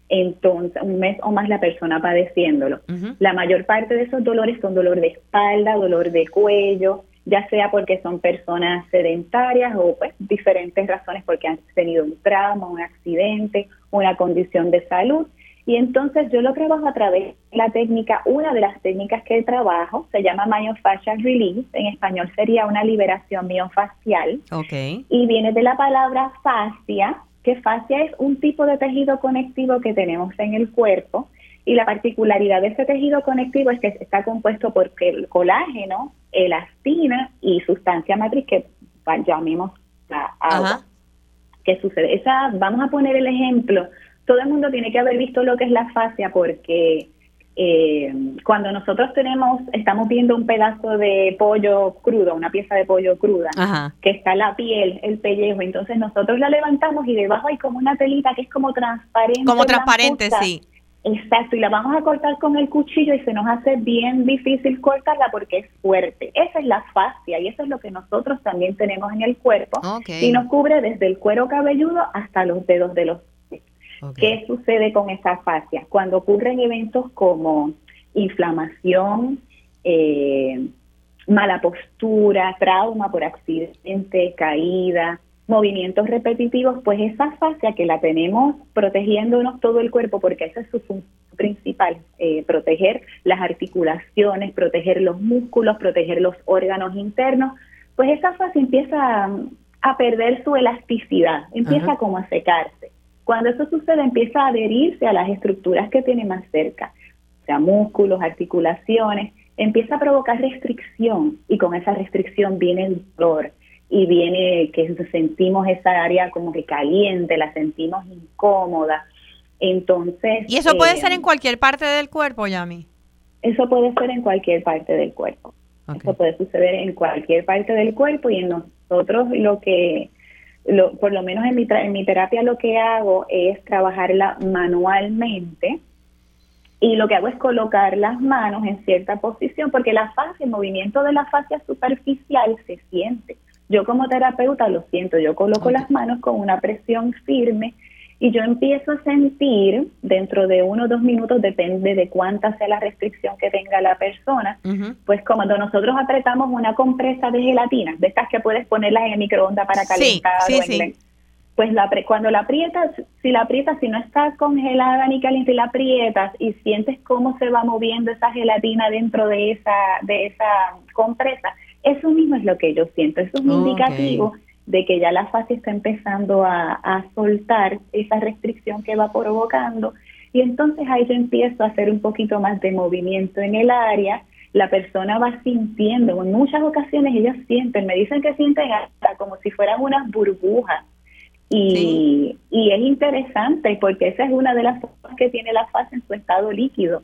Entonces, un mes o más la persona padeciéndolo. La mayor parte de esos dolores son dolor de espalda, dolor de cuello, ya sea porque son personas sedentarias o pues diferentes razones porque han tenido un trauma, un accidente, una condición de salud y entonces yo lo trabajo a través de la técnica, una de las técnicas que trabajo se llama myofascial release, en español sería una liberación miofacial. Okay. Y viene de la palabra fascia, que fascia es un tipo de tejido conectivo que tenemos en el cuerpo. Y la particularidad de ese tejido conectivo es que está compuesto por el colágeno, elastina y sustancia matriz que llamemos la agua. ¿Qué sucede? Esa, vamos a poner el ejemplo todo el mundo tiene que haber visto lo que es la fascia porque eh, cuando nosotros tenemos, estamos viendo un pedazo de pollo crudo, una pieza de pollo cruda, que está la piel, el pellejo, entonces nosotros la levantamos y debajo hay como una telita que es como transparente. Como transparente, sí. Exacto, y la vamos a cortar con el cuchillo y se nos hace bien difícil cortarla porque es fuerte. Esa es la fascia y eso es lo que nosotros también tenemos en el cuerpo y nos cubre desde el cuero cabelludo hasta los dedos de los ¿Qué sucede con esa fascia? Cuando ocurren eventos como inflamación, eh, mala postura, trauma por accidente, caída, movimientos repetitivos, pues esa fascia que la tenemos protegiéndonos todo el cuerpo, porque esa es su función principal, eh, proteger las articulaciones, proteger los músculos, proteger los órganos internos, pues esa fascia empieza a, perder su elasticidad, empieza como a secarse. Cuando eso sucede, empieza a adherirse a las estructuras que tiene más cerca, o sea, músculos, articulaciones, empieza a provocar restricción y con esa restricción viene el dolor y viene que sentimos esa área como que caliente, la sentimos incómoda. Entonces... ¿Y eso puede ser en eh, cualquier parte del cuerpo, Yami? Eso puede ser en cualquier parte del cuerpo. Eso puede suceder en cualquier parte del cuerpo y en nosotros lo que por lo menos en mi, en mi terapia lo que hago es trabajarla manualmente y lo que hago es colocar las manos en cierta posición porque la fascia, el movimiento de la fascia superficial se siente. Yo como terapeuta lo siento, yo coloco las manos con una presión firme y yo empiezo a sentir dentro de uno o dos minutos, depende de cuánta sea la restricción que tenga la persona, pues cuando nosotros apretamos una compresa de gelatina, de estas que puedes ponerlas en el microondas para calentar, pues la, cuando la aprietas, si la aprietas, si no está congelada ni caliente, la aprietas y sientes cómo se va moviendo esa gelatina dentro de esa, de esa compresa, eso mismo es lo que yo siento, eso es un indicativo de que ya la fase está empezando a, soltar esa restricción que va provocando. Y entonces ahí yo empiezo a hacer un poquito más de movimiento en el área, la persona va sintiendo, en muchas ocasiones ellas sienten, me dicen que sienten hasta como si fueran unas burbujas. Y, y es interesante porque esa es una de las cosas que tiene la fase en su estado líquido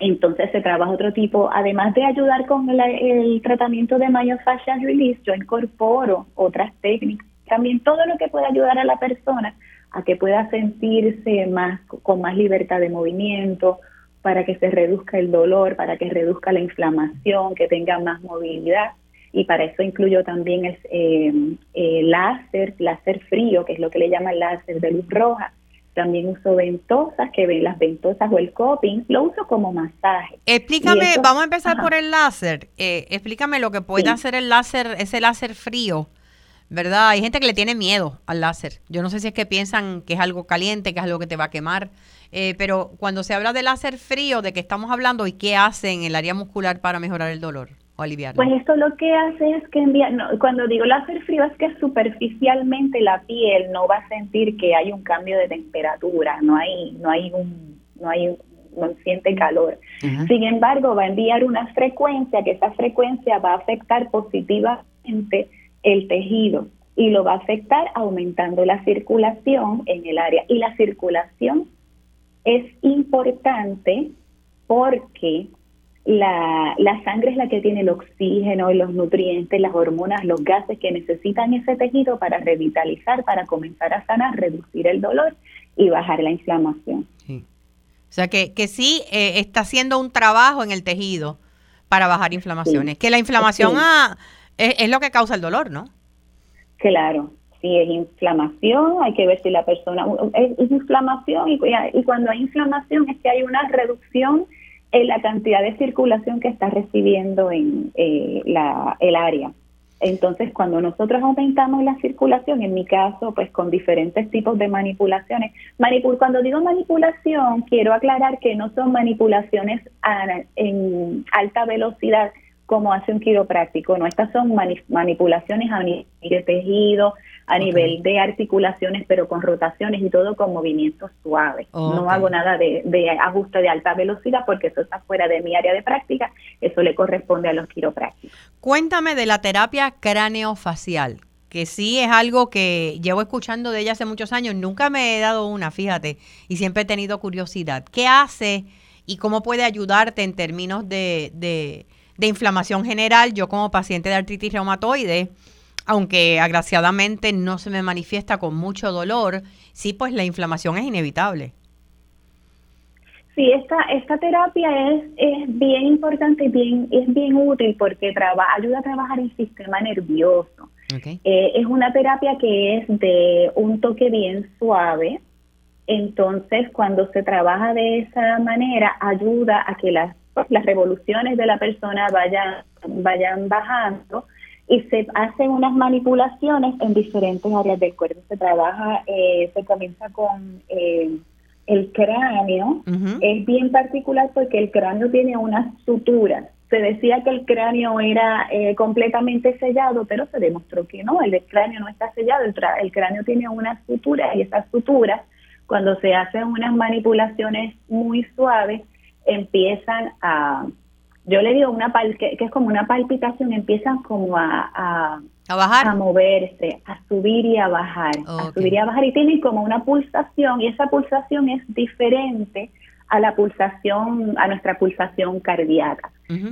entonces se trabaja otro tipo, además de ayudar con el, tratamiento de myofascial release, yo incorporo otras técnicas, también todo lo que pueda ayudar a la persona a que pueda sentirse más con más libertad de movimiento, para que se reduzca el dolor, para que reduzca la inflamación, que tenga más movilidad. Y para eso incluyo también el eh, eh, láser, láser frío, que es lo que le llaman láser de luz roja, también uso ventosas, que ven las ventosas o el coping, lo uso como masaje. Explícame, vamos a empezar por el láser. Eh, explícame lo que puede hacer el láser, ese láser frío, ¿verdad? Hay gente que le tiene miedo al láser. Yo no sé si es que piensan que es algo caliente, que es algo que te va a quemar. Eh, pero cuando se habla de láser frío, ¿de qué estamos hablando y qué hace en el área muscular para mejorar el dolor? Pues esto lo que hace es que envía, cuando digo láser frío es que superficialmente la piel no va a sentir que hay un cambio de temperatura, no hay, no hay un, no hay no siente calor. Sin embargo, va a enviar una frecuencia que esa frecuencia va a afectar positivamente el tejido y lo va a afectar aumentando la circulación en el área. Y la circulación es importante porque la, la sangre es la que tiene el oxígeno, los nutrientes, las hormonas, los gases que necesitan ese tejido para revitalizar, para comenzar a sanar, reducir el dolor y bajar la inflamación. O sea que, que sí eh, está haciendo un trabajo en el tejido para bajar inflamaciones. Que la inflamación ah, es, lo que causa el dolor, ¿no? Claro, si es inflamación, hay que ver si la persona es, inflamación y, y, cuando hay inflamación es que hay una reducción en la cantidad de circulación que está recibiendo en eh, la, el área. Entonces, cuando nosotros aumentamos la circulación, en mi caso, pues con diferentes tipos de manipulaciones, manipul cuando digo manipulación, quiero aclarar que no son manipulaciones en alta velocidad como hace un quiropráctico, no, estas son manipulaciones a nivel de tejido, a nivel de articulaciones, pero con rotaciones y todo con movimientos suaves. No hago nada de, ajuste de alta velocidad porque eso está fuera de mi área de práctica, eso le corresponde a los quiroprácticos. Cuéntame de la terapia craneofacial, que sí es algo que llevo escuchando de ella hace muchos años, nunca me he dado una, fíjate, y siempre he tenido curiosidad. ¿Qué hace y cómo puede ayudarte en términos de, de, de inflamación general? Yo como paciente de artritis reumatoide, aunque agraciadamente no se me manifiesta con mucho dolor, sí, pues la inflamación es inevitable. Sí, esta, esta terapia es, es bien importante y bien, es bien útil porque ayuda a trabajar el sistema nervioso. Eh, es una terapia que es de un toque bien suave, entonces cuando se trabaja de esa manera ayuda a que las, las revoluciones de la persona vayan, vayan bajando y se hacen unas manipulaciones en diferentes áreas del cuerpo. Se trabaja, eh, se comienza con eh, el cráneo. Es bien particular porque el cráneo tiene unas suturas. Se decía que el cráneo era eh, completamente sellado, pero se demostró que no, el cráneo no está sellado, el, el cráneo tiene unas suturas y esas suturas, cuando se hacen unas manipulaciones muy suaves, empiezan a yo le digo una que, que, es como una palpitación, empiezan como a, a, bajar, a moverse, a subir y a bajar, a subir y a bajar. Y tienen como una pulsación y esa pulsación es diferente a la pulsación, a nuestra pulsación cardíaca.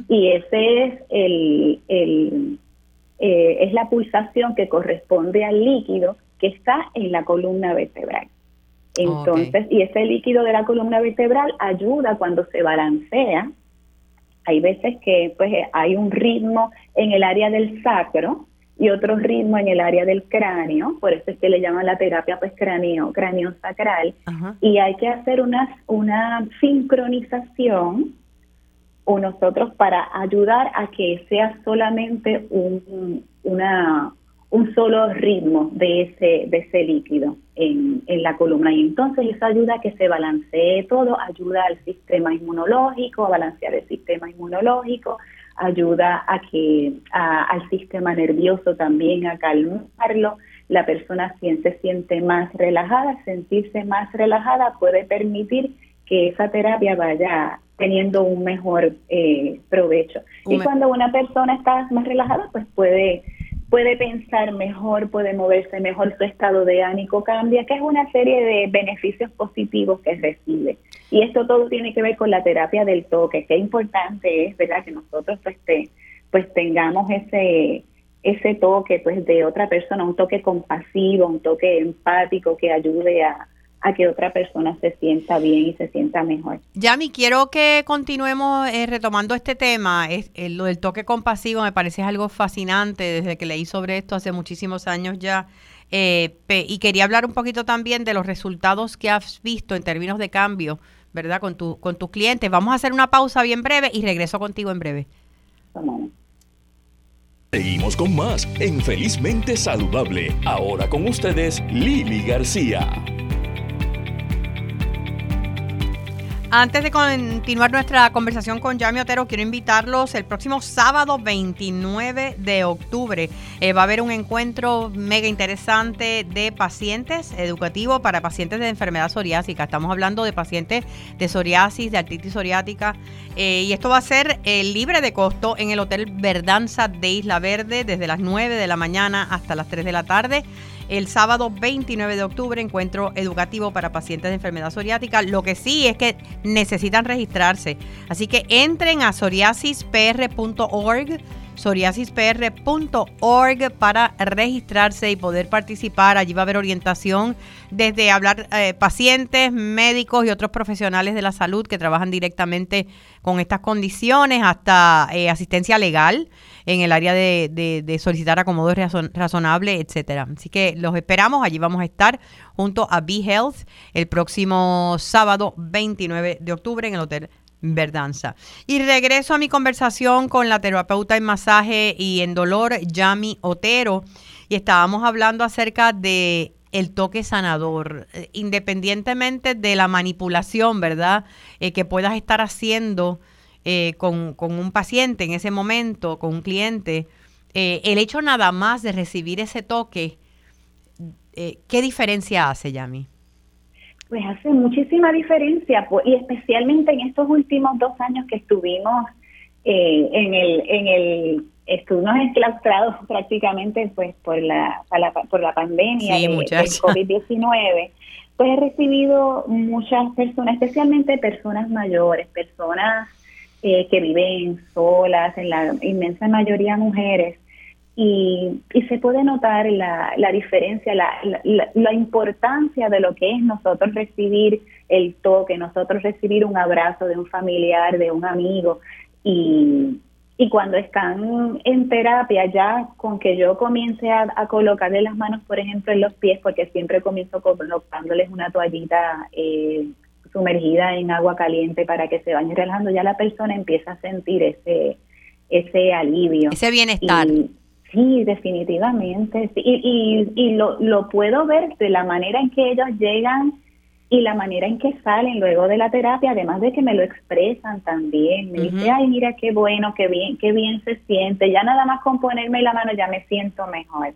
Y ese es el, el eh, es la pulsación que corresponde al líquido que está en la columna vertebral. Entonces, y ese líquido de la columna vertebral ayuda cuando se balancea hay veces que pues hay un ritmo en el área del sacro y otro ritmo en el área del cráneo, por eso es que le llaman la terapia pues cráneo, cráneo sacral, y hay que hacer una, una sincronización o nosotros para ayudar a que sea solamente un, una, un solo ritmo de ese, de ese líquido en, en la columna. Y entonces eso ayuda a que se balancee todo, ayuda al sistema inmunológico, a balancear el sistema inmunológico, ayuda a que al sistema nervioso también a calmarlo. La persona se siente más relajada, sentirse más relajada puede permitir que esa terapia vaya teniendo un mejor eh, provecho. y cuando una persona está más relajada, pues puede puede pensar mejor, puede moverse mejor, su estado de ánimo cambia, que es una serie de beneficios positivos que recibe. Y esto todo tiene que ver con la terapia del toque. Qué importante es, ¿verdad?, que nosotros pues, pues tengamos ese ese toque pues de otra persona, un toque compasivo, un toque empático que ayude a, a que otra persona se sienta bien y se sienta mejor. Yami, quiero que continuemos eh, retomando este tema. Es, eh, lo del toque compasivo me parece algo fascinante desde que leí sobre esto hace muchísimos años ya. Eh, y quería hablar un poquito también de los resultados que has visto en términos de cambio, ¿verdad? Con, tu, con tus clientes. Vamos a hacer una pausa bien breve y regreso contigo en breve. Seguimos con más en Felizmente Saludable. Ahora con ustedes, Lili García. Antes de continuar nuestra conversación con Yami Otero, quiero invitarlos el próximo sábado 29 de octubre. Eh, va a haber un encuentro mega interesante de pacientes educativo para pacientes de enfermedad psoriásica. Estamos hablando de pacientes de psoriasis, de artritis psoriática. Eh, y esto va a ser eh, libre de costo en el Hotel Verdanza de Isla Verde desde las 9 de la mañana hasta las 3 de la tarde el sábado 29 de octubre, encuentro educativo para pacientes de enfermedad psoriática. Lo que sí es que necesitan registrarse. Así que entren a psoriasispr.org psoriasispr.org para registrarse y poder participar. Allí va a haber orientación desde hablar eh, pacientes, médicos y otros profesionales de la salud que trabajan directamente con estas condiciones hasta eh, asistencia legal en el área de, solicitar acomodo razonable, etcétera. Así que los esperamos, allí vamos a estar junto a Be Health el próximo sábado 29 de octubre en el Hotel Verdanza. Y regreso a mi conversación con la terapeuta en masaje y en dolor, Yami Otero, y estábamos hablando acerca de el toque sanador, eh, independientemente de la manipulación, ¿verdad? Eh, que puedas estar haciendo eh, con, un paciente en ese momento, con un cliente, eh, el hecho nada más de recibir ese toque, eh, ¿qué diferencia hace, Yami? Pues hace muchísima diferencia, y especialmente en estos últimos dos años que estuvimos en el en el estuvimos enclaustrados prácticamente pues por la, por la pandemia de, del COVID-19 pues he recibido muchas personas, especialmente personas mayores, personas eh, que viven solas, en la inmensa mayoría mujeres, y, y se puede notar la, la diferencia, la, la, importancia de lo que es nosotros recibir el toque, nosotros recibir un abrazo de un familiar, de un amigo, y, y cuando están en terapia, ya con que yo comience a, a, colocarle las manos, por ejemplo, en los pies, porque siempre comienzo colocándoles una toallita eh, sumergida en agua caliente para que se vaya relajando, ya la persona empieza a sentir ese, ese alivio. Ese bienestar. sí, definitivamente. Y, y, lo, lo puedo ver de la manera en que ellos llegan y la manera en que salen luego de la terapia, además de que me lo expresan también. Me dice, ay, mira qué bueno, qué bien, qué bien se siente. Ya nada más con ponerme la mano ya me siento mejor.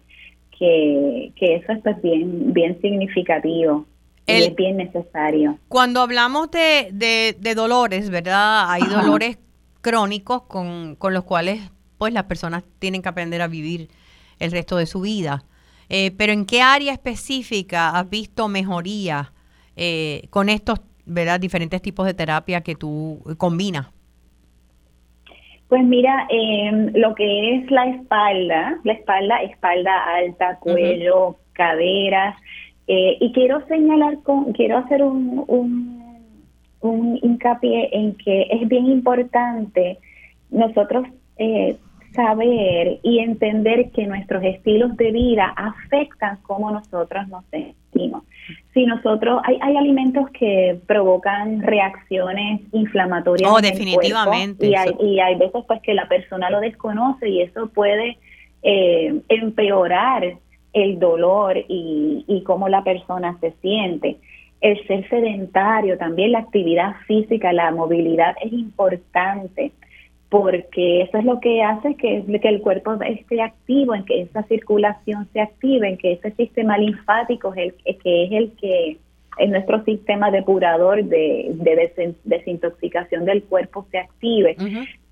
Que, que eso es pues bien, bien significativo es bien necesario. Cuando hablamos de, de, dolores, ¿verdad? Hay dolores crónicos con, con, los cuales pues las personas tienen que aprender a vivir el resto de su vida. Eh, pero ¿en qué área específica has visto mejoría eh, con estos ¿verdad? diferentes tipos de terapia que tú combinas? Pues mira, em, lo que es la espalda, la espalda, espalda alta, cuello, caderas, eh, y quiero señalar, con, quiero hacer un, un, hincapié en que es bien importante nosotros eh, saber y entender que nuestros estilos de vida afectan cómo nosotros nos sentimos. Si nosotros, hay, hay alimentos que provocan reacciones inflamatorias. Oh, definitivamente. y, hay, y hay veces pues que la persona lo desconoce y eso puede eh, empeorar el dolor y, y cómo la persona se siente. El ser sedentario, también la actividad física, la movilidad es importante porque eso es lo que hace que, el cuerpo esté activo, en que esa circulación se active, en que ese sistema linfático es el que es el que es nuestro sistema depurador de, de desintoxicación del cuerpo se active.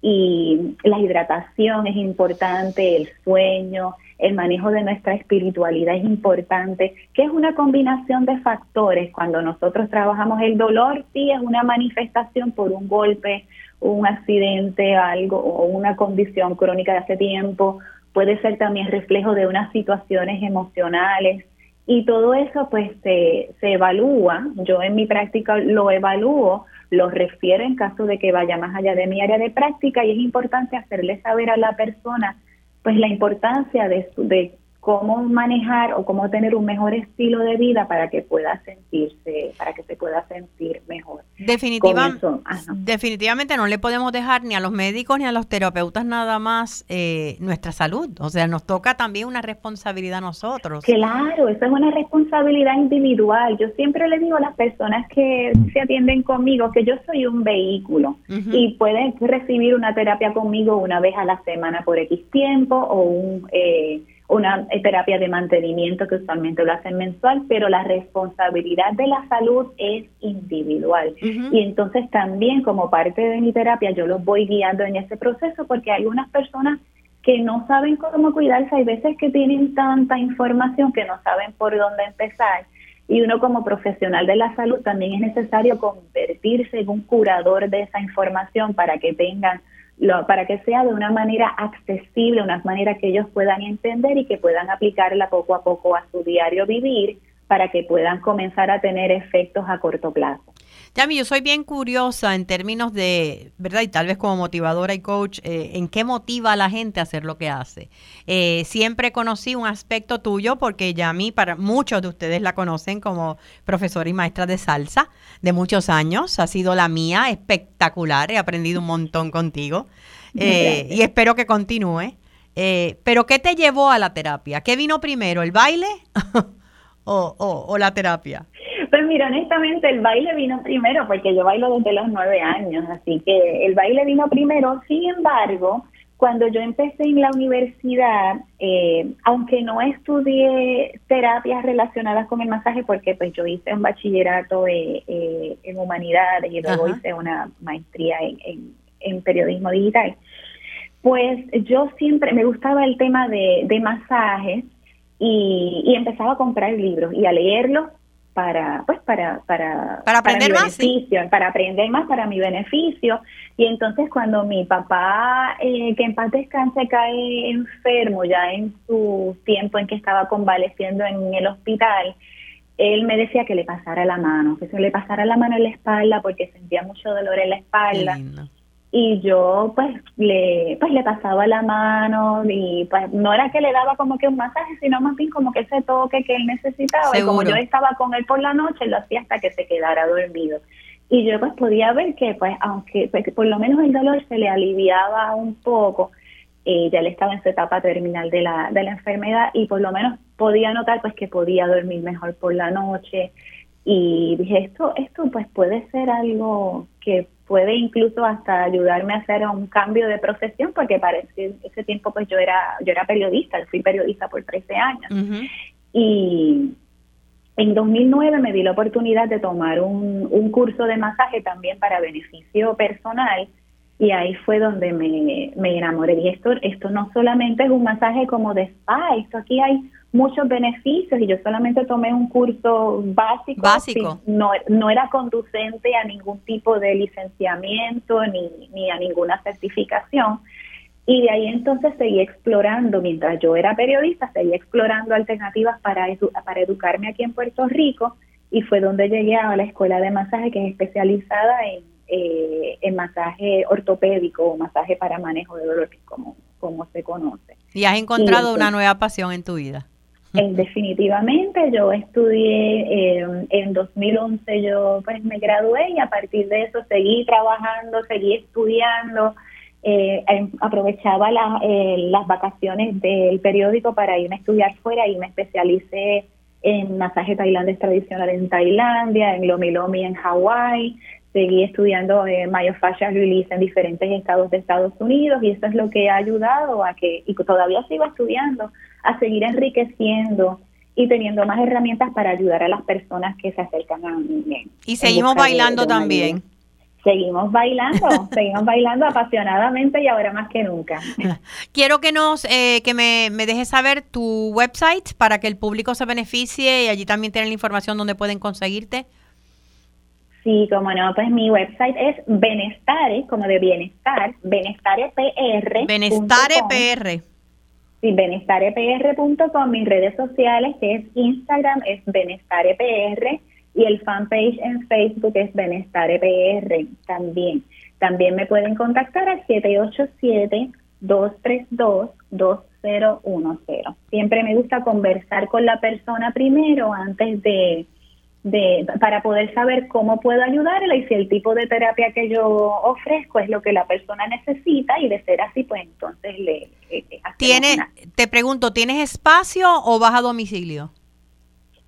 Y la hidratación es importante, el sueño, el manejo de nuestra espiritualidad es importante, que es una combinación de factores. Cuando nosotros trabajamos el dolor, sí es una manifestación por un golpe, un accidente, algo o una condición crónica de hace tiempo, puede ser también reflejo de unas situaciones emocionales y todo eso pues se, se evalúa, yo en mi práctica lo evalúo, lo refiero en caso de que vaya más allá de mi área de práctica y es importante hacerle saber a la persona pues la importancia de, de cómo manejar o cómo tener un mejor estilo de vida para que pueda sentirse, para que se pueda sentir mejor. Definitivamente no le podemos dejar ni a los médicos ni a los terapeutas nada más eh, nuestra salud. O sea, nos toca también una responsabilidad a nosotros. Claro, eso es una responsabilidad individual. Yo siempre le digo a las personas que se atienden conmigo que yo soy un vehículo y pueden recibir una terapia conmigo una vez a la semana por X tiempo o un... Eh, una terapia de mantenimiento que usualmente lo hacen mensual, pero la responsabilidad de la salud es individual. Y entonces también como parte de mi terapia yo los voy guiando en ese proceso porque hay algunas personas que no saben cómo cuidarse, hay veces que tienen tanta información que no saben por dónde empezar. Y uno como profesional de la salud también es necesario convertirse en un curador de esa información para que tengan para que sea de una manera accesible, una manera que ellos puedan entender y que puedan aplicarla poco a poco a su diario vivir para que puedan comenzar a tener efectos a corto plazo. Yami, yo soy bien curiosa en términos de, ¿verdad? Y tal vez como motivadora y coach, eh, ¿en qué motiva a la gente a hacer lo que hace? Eh, siempre conocí un aspecto tuyo porque Yami, para muchos de ustedes la conocen como profesora y maestra de salsa de muchos años. Ha sido la mía, espectacular. He aprendido un montón contigo eh, y espero que continúe. pero ¿qué te llevó a la terapia? ¿Qué vino primero, el baile o, o la terapia? Pues mira, honestamente el baile vino primero porque yo bailo desde los nueve años, así que el baile vino primero. Sin embargo, cuando yo empecé en la universidad, eh, aunque no estudié terapias relacionadas con el masaje, porque pues yo hice un bachillerato eh, eh, en humanidades y luego hice una maestría en, en, periodismo digital, pues yo siempre me gustaba el tema de, de masajes y, y empezaba a comprar libros y a leerlos para pues para para para aprender más para aprender más para mi beneficio. Y entonces cuando mi papá eh, que en paz descanse cae enfermo ya en su tiempo en que estaba convaleciendo en el hospital él me decía que le pasara la mano que se le pasara la mano en la espalda porque sentía mucho dolor en la espalda y yo pues le pues le pasaba la mano y pues no era que le daba como que un masaje sino más bien como que ese toque que él necesitaba. Y como yo estaba con él por la noche lo hacía hasta que se quedara dormido. Y yo pues podía ver que pues aunque pues, por lo menos el dolor se le aliviaba un poco eh, ya él estaba en su etapa terminal de la de la enfermedad y por lo menos podía notar pues que podía dormir mejor por la noche. Y dije esto esto pues puede ser algo que puede incluso hasta ayudarme a hacer un cambio de profesión porque para ese, tiempo pues yo era yo era periodista, fui periodista por 13 años. Y en 2009 me di la oportunidad de tomar un, un curso de masaje también para beneficio personal y ahí fue donde me, me enamoré. Y esto, esto no solamente es un masaje como de spa, esto aquí hay muchos beneficios y yo solamente tomé un curso básico. Básico. no, no era conducente a ningún tipo de licenciamiento ni, ni a ninguna certificación. Y de ahí entonces seguí explorando, mientras yo era periodista, seguí explorando alternativas para, para educarme aquí en Puerto Rico y fue donde llegué a la escuela de masaje que es especializada en, eh, en masaje ortopédico o masaje para manejo de dolor, como como se conoce. Y has encontrado una nueva pasión en tu vida. Eh, definitivamente, yo estudié eh, en 2011, yo pues me gradué y a partir de eso seguí trabajando, seguí estudiando, eh, em, aprovechaba las vacaciones del periódico para irme a estudiar fuera y me especialicé en masaje tailandés tradicional en Tailandia, en Lomi Lomi en Hawái, seguí estudiando eh, myofascial release en diferentes estados de Estados Unidos y eso es lo que ha ayudado a que, y todavía sigo estudiando, a seguir enriqueciendo y teniendo más herramientas para ayudar a las personas que se acercan a mí. Y seguimos bailando también. Seguimos bailando, seguimos bailando apasionadamente y ahora más que nunca. Quiero que nos, eh, que me, me dejes saber tu website para que el público se beneficie y allí también tienen la información donde pueden conseguirte. Sí, como no, pues mi website es Benestare, como de bienestar, BenestarePR. BenestarePR. Sí, benestarepr.com, mis redes sociales, que es Instagram, es BenestarePR, y el fanpage en Facebook es BenestarePR también. También me pueden contactar al 787-232-2010. Siempre me gusta conversar con la persona primero antes de de, para poder saber cómo puedo ayudarla y si el tipo de terapia que yo ofrezco es lo que la persona necesita y de ser así, pues entonces le... ¿Tiene, Te pregunto, ¿tienes espacio o vas a domicilio?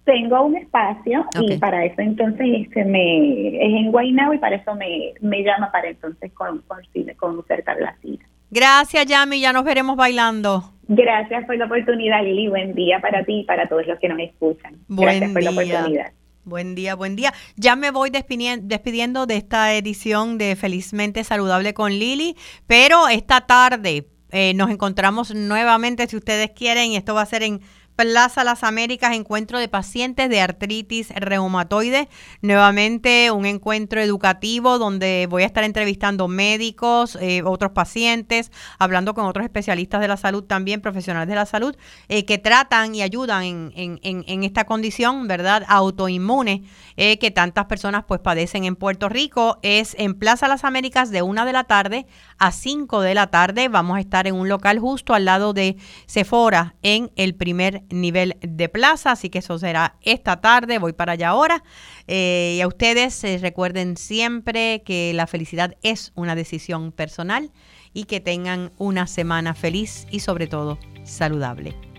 Tengo un espacio y para eso entonces este me es en Guaynabo y para eso me, me llama para entonces con, con, concertar la cita. Gracias, Yami, ya nos veremos bailando. Gracias por la oportunidad, Lili. Buen día para ti y para todos los que nos escuchan. Gracias por la oportunidad. Buen día, buen día. Ya me voy despidiendo de esta edición de Felizmente Saludable con Lili, pero esta tarde eh, nos encontramos nuevamente, si ustedes quieren, y esto va a ser en Plaza Las Américas, encuentro de pacientes de artritis reumatoide. Nuevamente un encuentro educativo donde voy a estar entrevistando médicos, eh, otros pacientes, hablando con otros especialistas de la salud también, profesionales de la salud, eh, que tratan y ayudan en, esta condición, ¿verdad? Autoinmune eh, que tantas personas pues padecen en Puerto Rico. Es en Plaza Las Américas de una de la tarde a 5 de la tarde. Vamos a estar en un local justo al lado de Sephora en el primer nivel de plaza, así que eso será esta tarde, voy para allá ahora. Eh, y a ustedes eh, recuerden siempre que la felicidad es una decisión personal y que tengan una semana feliz y sobre todo saludable.